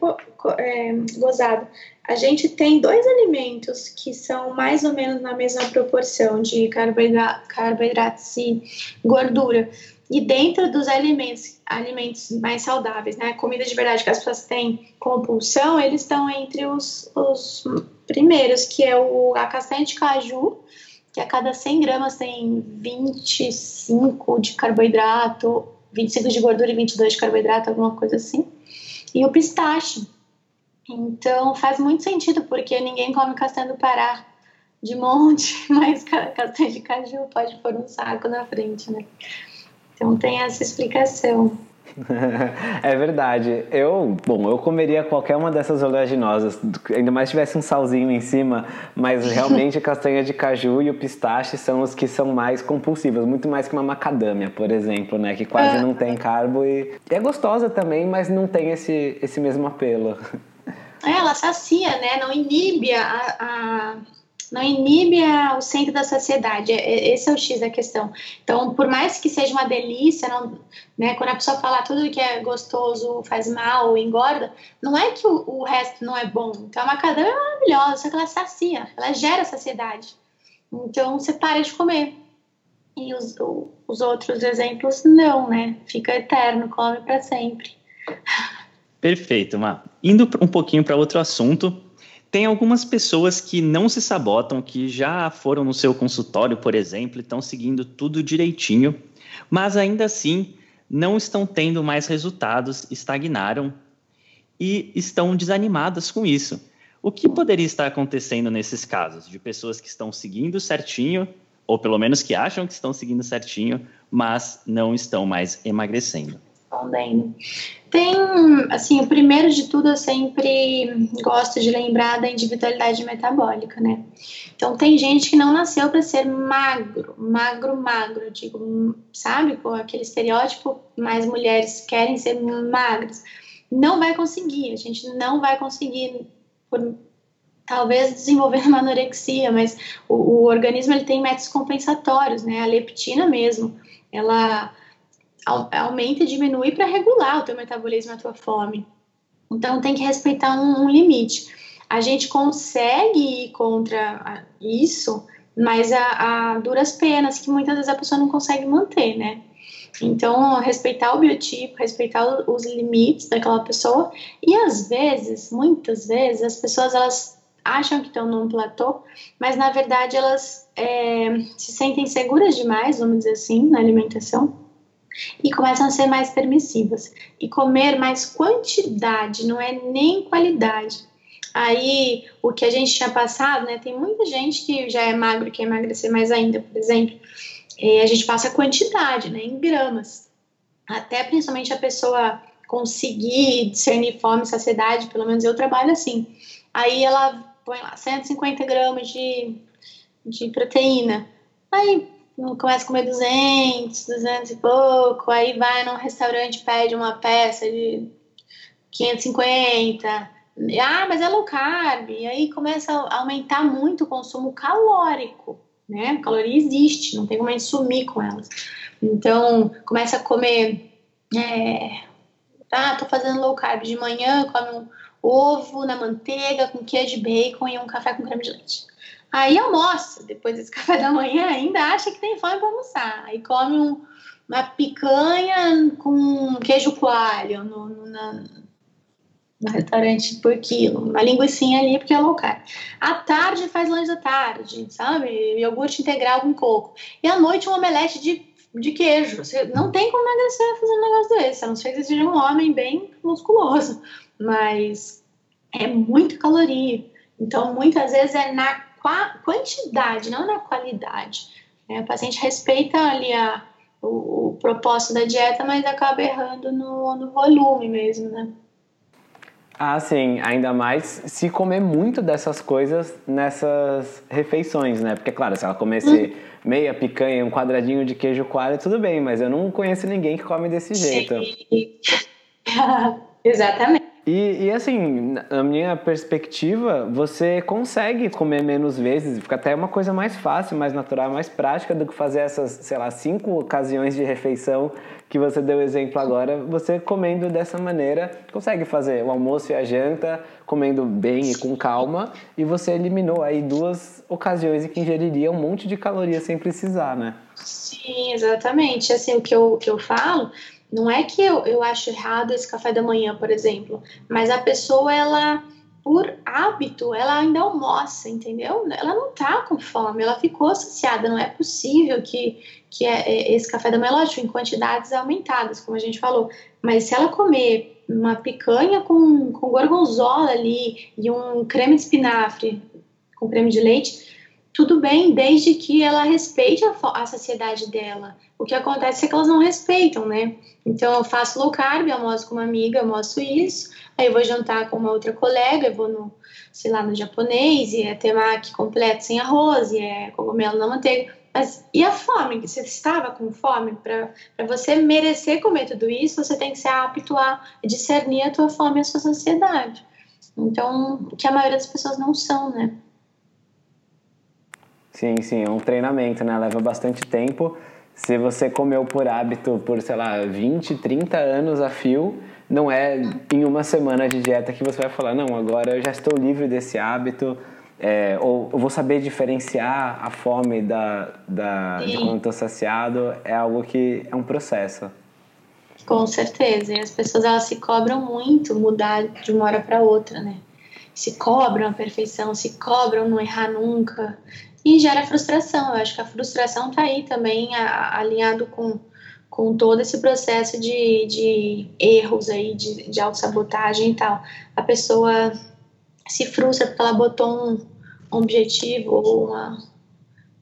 é, gozado, a gente tem dois alimentos que são mais ou menos na mesma proporção de carboidratos, carboidratos e gordura. E dentro dos alimentos, alimentos mais saudáveis, né, comida de verdade que as pessoas têm compulsão, eles estão entre os, os primeiros, que é o, a castanha de caju, que a cada 100 gramas tem 25 de carboidrato, 25 de gordura e 22 de carboidrato, alguma coisa assim. E o pistache. Então faz muito sentido, porque ninguém come castanha do Pará de monte, *laughs* mas castanha de caju pode pôr um saco na frente, né? Então tem essa explicação. *laughs* é verdade. Eu, bom, eu comeria qualquer uma dessas oleaginosas, ainda mais se tivesse um salzinho em cima, mas *laughs* realmente a castanha de caju e o pistache são os que são mais compulsivos, muito mais que uma macadâmia, por exemplo, né, que quase é. não tem carbo e é gostosa também, mas não tem esse esse mesmo apelo. É, ela sacia, né? Não inibe a, a não inibe o centro da saciedade. É, é, esse é o X da questão. Então, por mais que seja uma delícia, não, né, quando a pessoa fala tudo que é gostoso faz mal, engorda, não é que o, o resto não é bom. Então, a macadâmia é maravilhosa, só que ela sacia, ela gera saciedade. Então, você para de comer. E os, os outros exemplos, não, né? Fica eterno, come para sempre. Perfeito, Má. Indo um pouquinho para outro assunto, tem algumas pessoas que não se sabotam, que já foram no seu consultório, por exemplo, estão seguindo tudo direitinho, mas ainda assim não estão tendo mais resultados, estagnaram e estão desanimadas com isso. O que poderia estar acontecendo nesses casos de pessoas que estão seguindo certinho, ou pelo menos que acham que estão seguindo certinho, mas não estão mais emagrecendo? Respondendo. Tem, assim, o primeiro de tudo eu sempre gosto de lembrar da individualidade metabólica, né? Então tem gente que não nasceu para ser magro, magro, magro, digo, sabe, com aquele estereótipo, mais mulheres querem ser magras. Não vai conseguir, a gente não vai conseguir por talvez desenvolver uma anorexia, mas o, o organismo ele tem métodos compensatórios, né? A leptina mesmo, ela aumenta e diminui para regular o teu metabolismo e a tua fome. Então tem que respeitar um, um limite. A gente consegue ir contra isso, mas a, a, duras penas que muitas vezes a pessoa não consegue manter, né? Então, respeitar o biotipo, respeitar os limites daquela pessoa e às vezes, muitas vezes, as pessoas elas acham que estão num platô, mas na verdade elas é, se sentem seguras demais, vamos dizer assim, na alimentação e começam a ser mais permissivas e comer mais quantidade, não é nem qualidade. Aí, o que a gente tinha passado, né? Tem muita gente que já é magro e quer emagrecer mais ainda, por exemplo. a gente passa quantidade, né? Em gramas. Até principalmente a pessoa conseguir discernir fome e saciedade, pelo menos eu trabalho assim. Aí ela põe lá 150 gramas de, de proteína. Aí começa a comer 200, 200 e pouco, aí vai num restaurante pede uma peça de 550. Ah, mas é low carb. E aí começa a aumentar muito o consumo calórico, né? A caloria existe, não tem como a gente sumir com elas. Então, começa a comer. É, ah, tô fazendo low carb de manhã, come um ovo na manteiga com queijo de bacon e um café com creme de leite. Aí almoça, depois desse *laughs* café da manhã, ainda acha que tem fome para almoçar. Aí come um, uma picanha com queijo coalho no, no, na, no restaurante por quilo, uma linguiçinha ali porque é low carb. À tarde faz lanche da tarde, sabe? Iogurte integral com coco. E à noite um omelete de, de queijo. Você não tem como emagrecer fazendo um negócio desse, a não ser que seja um homem bem musculoso. Mas é muito caloria. Então, muitas vezes é na quantidade, não na qualidade. É, o paciente respeita ali a, o, o, propósito da dieta, mas acaba errando no, no volume mesmo, né? Ah, sim, ainda mais se comer muito dessas coisas nessas refeições, né? Porque, claro, se ela comesse hum. meia picanha, um quadradinho de queijo coalho, tudo bem, mas eu não conheço ninguém que come desse jeito. *laughs* Exatamente. E, e, assim, na minha perspectiva, você consegue comer menos vezes, fica até uma coisa mais fácil, mais natural, mais prática do que fazer essas, sei lá, cinco ocasiões de refeição que você deu exemplo agora. Você comendo dessa maneira, consegue fazer o almoço e a janta, comendo bem e com calma, e você eliminou aí duas ocasiões em que ingeriria um monte de calorias sem precisar, né? Sim, exatamente. Assim, o que eu, o que eu falo não é que eu, eu acho errado esse café da manhã, por exemplo, mas a pessoa, ela, por hábito, ela ainda almoça, entendeu? Ela não tá com fome, ela ficou saciada. Não é possível que, que é, é, esse café da manhã, lógico, em quantidades aumentadas, como a gente falou, mas se ela comer uma picanha com, com gorgonzola ali e um creme de espinafre com creme de leite, tudo bem, desde que ela respeite a, a saciedade dela. O que acontece é que elas não respeitam, né? Então eu faço low carb, almoço com uma amiga, almoço isso, aí eu vou jantar com uma outra colega, eu vou no, sei lá, no japonês, e é temaki completo sem arroz, e é cogumelo na manteiga. Mas e a fome? Você estava com fome? Para você merecer comer tudo isso, você tem que ser apto a discernir a tua fome e a sua saciedade. Então, que a maioria das pessoas não são, né? Sim, sim, é um treinamento, né? Leva bastante tempo. Se você comeu por hábito por, sei lá, 20, 30 anos a fio, não é em uma semana de dieta que você vai falar, não, agora eu já estou livre desse hábito, é, ou eu vou saber diferenciar a fome da, da, de quando estou saciado, é algo que é um processo. Com certeza, e as pessoas elas se cobram muito mudar de uma hora para outra, né? Se cobram a perfeição, se cobram não errar nunca e gera frustração. Eu acho que a frustração está aí também a, alinhado com, com todo esse processo de, de erros aí, de, de autossabotagem e tal. A pessoa se frustra porque ela botou um, objetivo ou uma,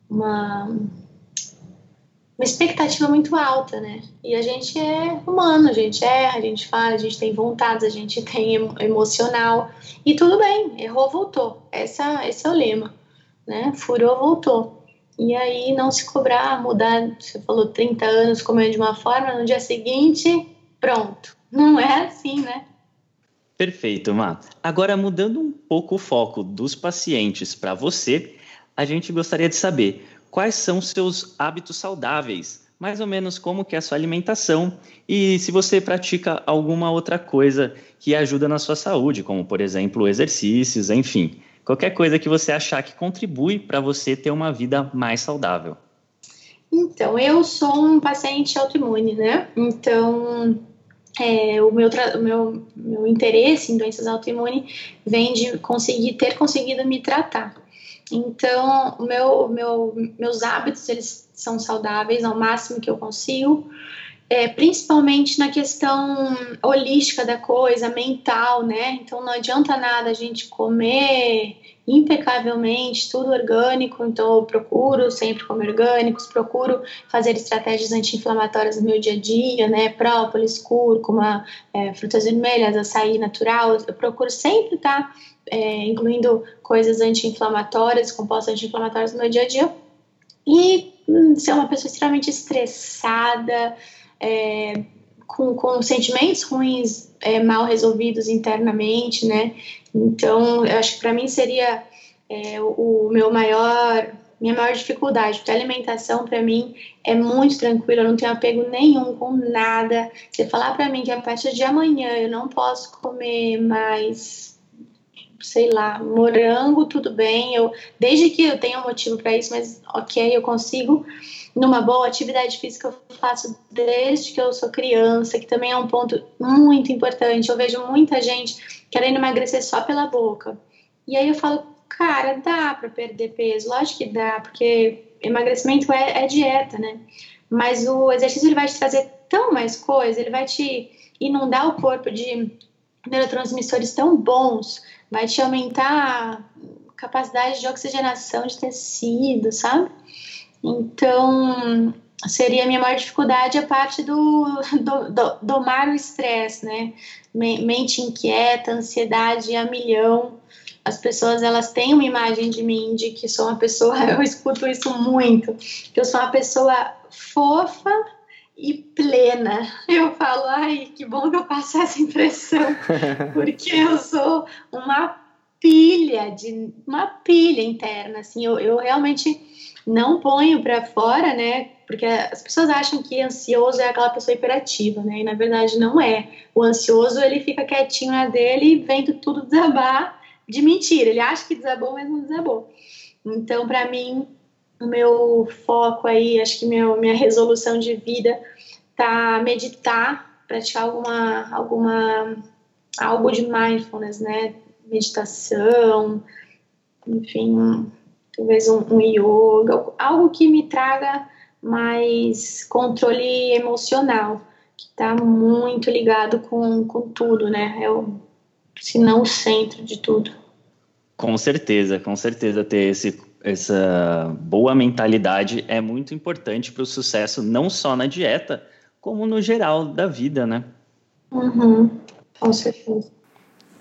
uma, uma expectativa muito alta, né? E a gente é humano, a gente erra, a gente fala, a gente tem vontades, a gente tem emocional. E tudo bem, errou, voltou. Essa, esse é o lema né? Furou, voltou. E aí não se cobrar, mudar, você falou 30 anos comendo de uma forma, no dia seguinte, pronto. Não é assim, né? Perfeito, Má. Agora, mudando um pouco o foco dos pacientes para você, a gente gostaria de saber quais são seus hábitos saudáveis, mais ou menos como que é a sua alimentação e se você pratica alguma outra coisa que ajuda na sua saúde, como, por exemplo, exercícios, enfim qualquer coisa que você achar que contribui para você ter uma vida mais saudável. Então, eu sou um paciente autoimune, né? Então, é, o, meu, meu, meu interesse em doenças autoimunes vem de conseguir ter conseguido me tratar. Então, meu, meu, meus hábitos eles são saudáveis ao máximo que eu consigo é, principalmente na questão holística da coisa, mental, né? Então não adianta nada a gente comer impecavelmente, tudo orgânico, então eu procuro sempre comer orgânicos, procuro fazer estratégias anti-inflamatórias no meu dia a dia, né? Própolis, cúrcuma, é, frutas vermelhas, açaí natural, eu procuro sempre estar tá, é, incluindo coisas anti-inflamatórias, compostos anti-inflamatórios no meu dia a dia. E hum, ser uma pessoa extremamente estressada, é, com, com sentimentos ruins é, mal resolvidos internamente, né? Então, eu acho que para mim seria é, o, o, meu maior, minha maior dificuldade, porque a alimentação para mim é muito tranquila, eu não tenho apego nenhum com nada. Você falar para mim que a partir de amanhã eu não posso comer mais, sei lá, morango, tudo bem, eu desde que eu tenha um motivo para isso, mas ok, eu consigo numa boa atividade física eu faço desde que eu sou criança, que também é um ponto muito importante. Eu vejo muita gente querendo emagrecer só pela boca. E aí eu falo, cara, dá para perder peso, lógico que dá, porque emagrecimento é, é, dieta, né? Mas o exercício ele vai te trazer tão mais coisa, ele vai te inundar o corpo de neurotransmissores tão bons, vai te aumentar a capacidade de oxigenação de tecido, sabe? Então, seria a minha maior dificuldade a parte do, do, do domar o estresse, né? Mente inquieta, ansiedade a milhão. As pessoas elas têm uma imagem de mim de que sou uma pessoa, *laughs* eu escuto isso muito, que eu sou uma pessoa fofa e plena. Eu falo, ai, que bom que eu passo essa impressão, *laughs* porque eu sou uma pilha de uma pilha interna, assim, eu, eu realmente não ponho para fora, né? Porque as pessoas acham que ansioso é aquela pessoa hiperativa, né? E na verdade não é. O ansioso ele fica quietinho na dele, vendo tudo desabar de mentira. Ele acha que desabou, mas não desabou. Então, para mim, o meu foco aí, acho que meu, minha resolução de vida tá meditar, praticar alguma alguma algo de mindfulness, né? Meditação, enfim, talvez um, um yoga, algo que me traga mais controle emocional, que está muito ligado com, com tudo, né? É o, se não o centro de tudo. Com certeza, com certeza ter esse, essa boa mentalidade é muito importante para o sucesso, não só na dieta, como no geral da vida, né? Uhum, com certeza.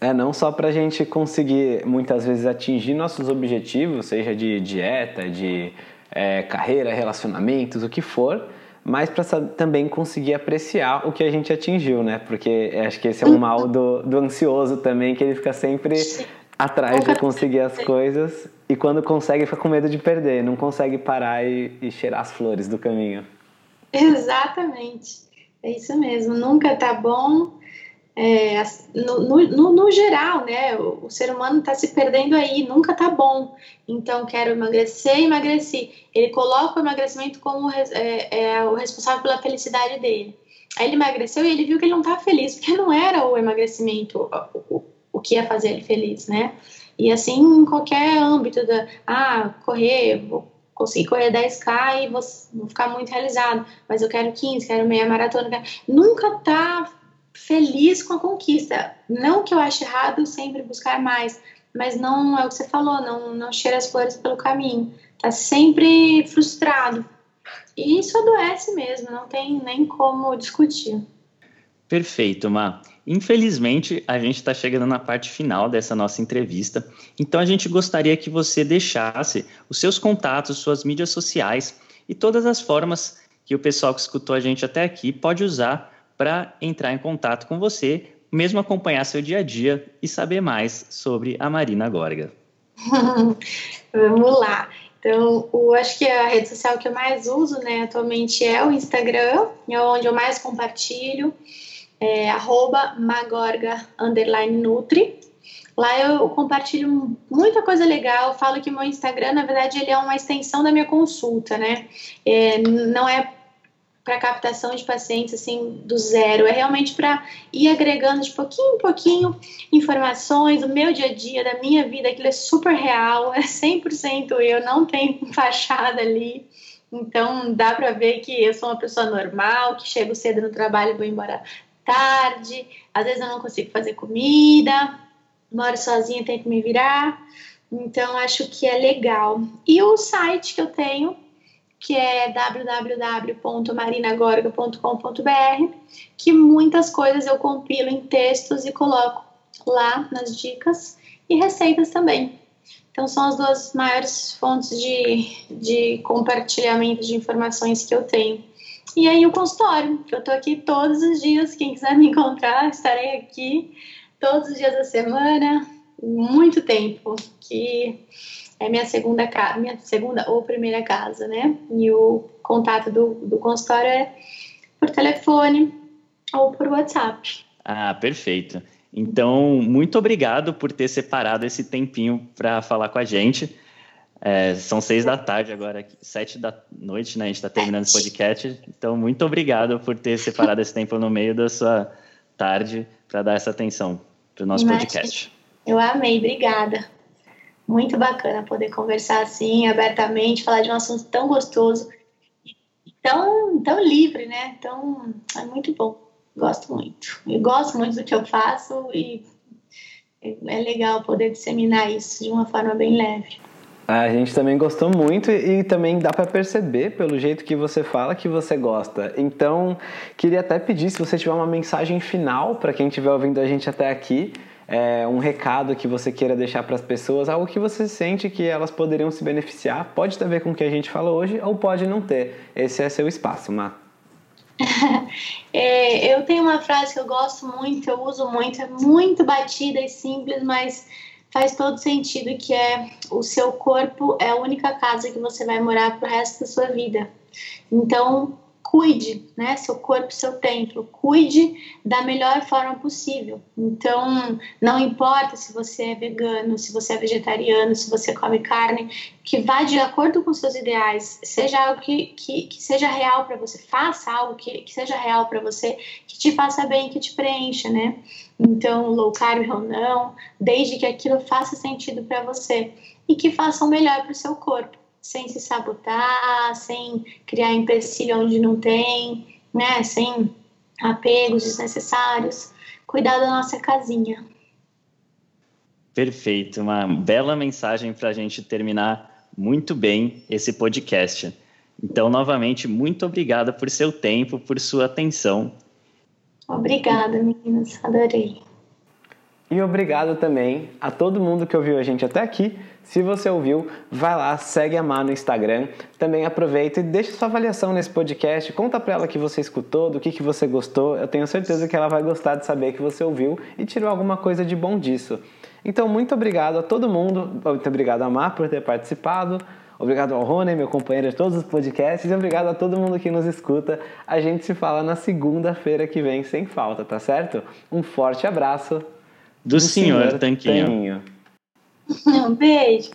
É, não só para a gente conseguir muitas vezes atingir nossos objetivos, seja de dieta, de é, carreira, relacionamentos, o que for, mas para também conseguir apreciar o que a gente atingiu, né? Porque acho que esse é um mal do, do ansioso também, que ele fica sempre atrás de conseguir as coisas e quando consegue fica com medo de perder, não consegue parar e, e cheirar as flores do caminho. Exatamente, é isso mesmo. Nunca tá bom é, no, no, no, geral, né, o, o ser humano está se perdendo aí, nunca tá bom. Então, quero emagrecer, emagreci. Ele coloca o emagrecimento como é, é, o responsável pela felicidade dele. Aí ele emagreceu e ele viu que ele não estava feliz, porque não era o emagrecimento o, o, o que ia fazer ele feliz, né? E assim, em qualquer âmbito da, ah, correr, vou conseguir correr 10k e vou, vou ficar muito realizado, mas eu quero 15, quero meia maratona, quero... nunca tá feliz com a conquista. Não que eu ache errado sempre buscar mais, mas não é o que você falou, não, não cheira as flores pelo caminho. Tá sempre frustrado. E isso adoece mesmo, não tem nem como discutir. Perfeito, Ma. Infelizmente, a gente está chegando na parte final dessa nossa entrevista, então a gente gostaria que você deixasse os seus contatos, suas mídias sociais e todas as formas que o pessoal que escutou a gente até aqui pode usar para entrar em contato com você, mesmo acompanhar seu dia a dia e saber mais sobre a Marina Gorga. *laughs* Vamos lá. Então, eu acho que a rede social que eu mais uso, né, atualmente é o Instagram, é onde eu mais compartilho, é magorga nutri. Lá eu compartilho muita coisa legal, falo que meu Instagram, na verdade, ele é uma extensão da minha consulta, né? É, não é para captação de pacientes assim do zero, é realmente para ir agregando de pouquinho em pouquinho informações do meu dia a dia, da minha vida, aquilo é super real, é 100% eu, não tem *laughs* fachada ali. Então dá para ver que eu sou uma pessoa normal, que chego cedo no trabalho e vou embora tarde, às vezes eu não consigo fazer comida, moro sozinha, tenho que me virar. Então acho que é legal. E o site que eu tenho que é www.marinagorga.com.br, que muitas coisas eu compilo em textos e coloco lá nas dicas e receitas também. Então, são as duas maiores fontes de, de compartilhamento de informações que eu tenho. E aí, o consultório, que eu tô aqui todos os dias. Quem quiser me encontrar, *laughs* estarei aqui todos os dias da semana, muito tempo. Que é minha segunda casa, minha segunda ou primeira casa, né? E o contato do, do consultório é por telefone ou por WhatsApp. Ah, perfeito. Então, muito obrigado por ter separado esse tempinho para falar com a gente. É, são seis da tarde agora, sete da noite, né? A gente está terminando esse podcast. Então, muito obrigado por ter separado esse tempo no meio da sua tarde para dar essa atenção para o nosso Imagina. podcast. Eu amei, obrigada. Muito bacana poder conversar assim, abertamente, falar de um assunto tão gostoso, tão, tão livre, né? Então, é muito bom. Gosto muito. Eu gosto muito do que eu faço e é legal poder disseminar isso de uma forma bem leve. A gente também gostou muito e, também dá para perceber pelo jeito que você fala que você gosta. Então, queria até pedir se você tiver uma mensagem final para quem estiver ouvindo a gente até aqui, é, um recado que você queira deixar para as pessoas, algo que você sente que elas poderiam se beneficiar, pode ter a ver com o que a gente falou hoje ou pode não ter. Esse é seu espaço, Má. *laughs* é, eu tenho uma frase que eu gosto muito, eu uso muito, é muito batida e simples, mas faz todo sentido que é o seu corpo é a única casa que você vai morar pro resto da sua vida. Então, cuide, né? Seu corpo, seu templo, cuide da melhor forma possível. Então, não importa se você é vegano, se você é vegetariano, se você come carne, que vá de acordo com seus ideais, seja algo que, que, que seja real para você, faça algo que, que seja real para você, que te faça bem, que te preencha, né? Então, low carb ou não, desde que aquilo faça sentido para você e que faça o melhor para o seu corpo sem se sabotar, sem criar empecilho onde não tem, né? Sem apegos desnecessários. Cuidar da nossa casinha. Perfeito, uma bela mensagem para a gente terminar muito bem esse podcast. Então, novamente, muito obrigada por seu tempo, por sua atenção. Obrigada, meninas, adorei. E obrigado também a todo mundo que ouviu a gente até aqui. Se você ouviu, vai lá, segue a Má no Instagram. Também aproveita e deixa sua avaliação nesse podcast. Conta pra ela que você escutou, do que, que você gostou. Eu tenho certeza que ela vai gostar de saber que você ouviu e tirou alguma coisa de bom disso. Então, muito obrigado a todo mundo. Muito obrigado a Má por ter participado. Obrigado ao Rony, meu companheiro de todos os podcasts, e obrigado a todo mundo que nos escuta. A gente se fala na segunda-feira que vem, sem falta, tá certo? Um forte abraço do, do senhor, senhor Tanquinho. Tanquinho. *laughs* Um beijo.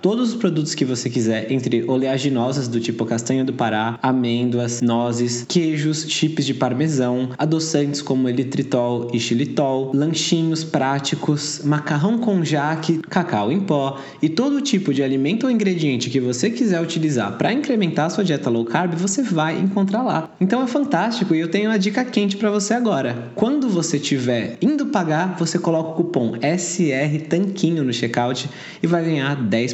todos os produtos que você quiser, entre oleaginosas do tipo castanha do Pará, amêndoas, nozes, queijos, chips de parmesão, adoçantes como elitritol e xilitol, lanchinhos práticos, macarrão com jaque, cacau em pó e todo tipo de alimento ou ingrediente que você quiser utilizar para incrementar sua dieta low carb, você vai encontrar lá. Então é fantástico e eu tenho uma dica quente para você agora. Quando você estiver indo pagar, você coloca o cupom SR Tanquinho no checkout e vai ganhar 10%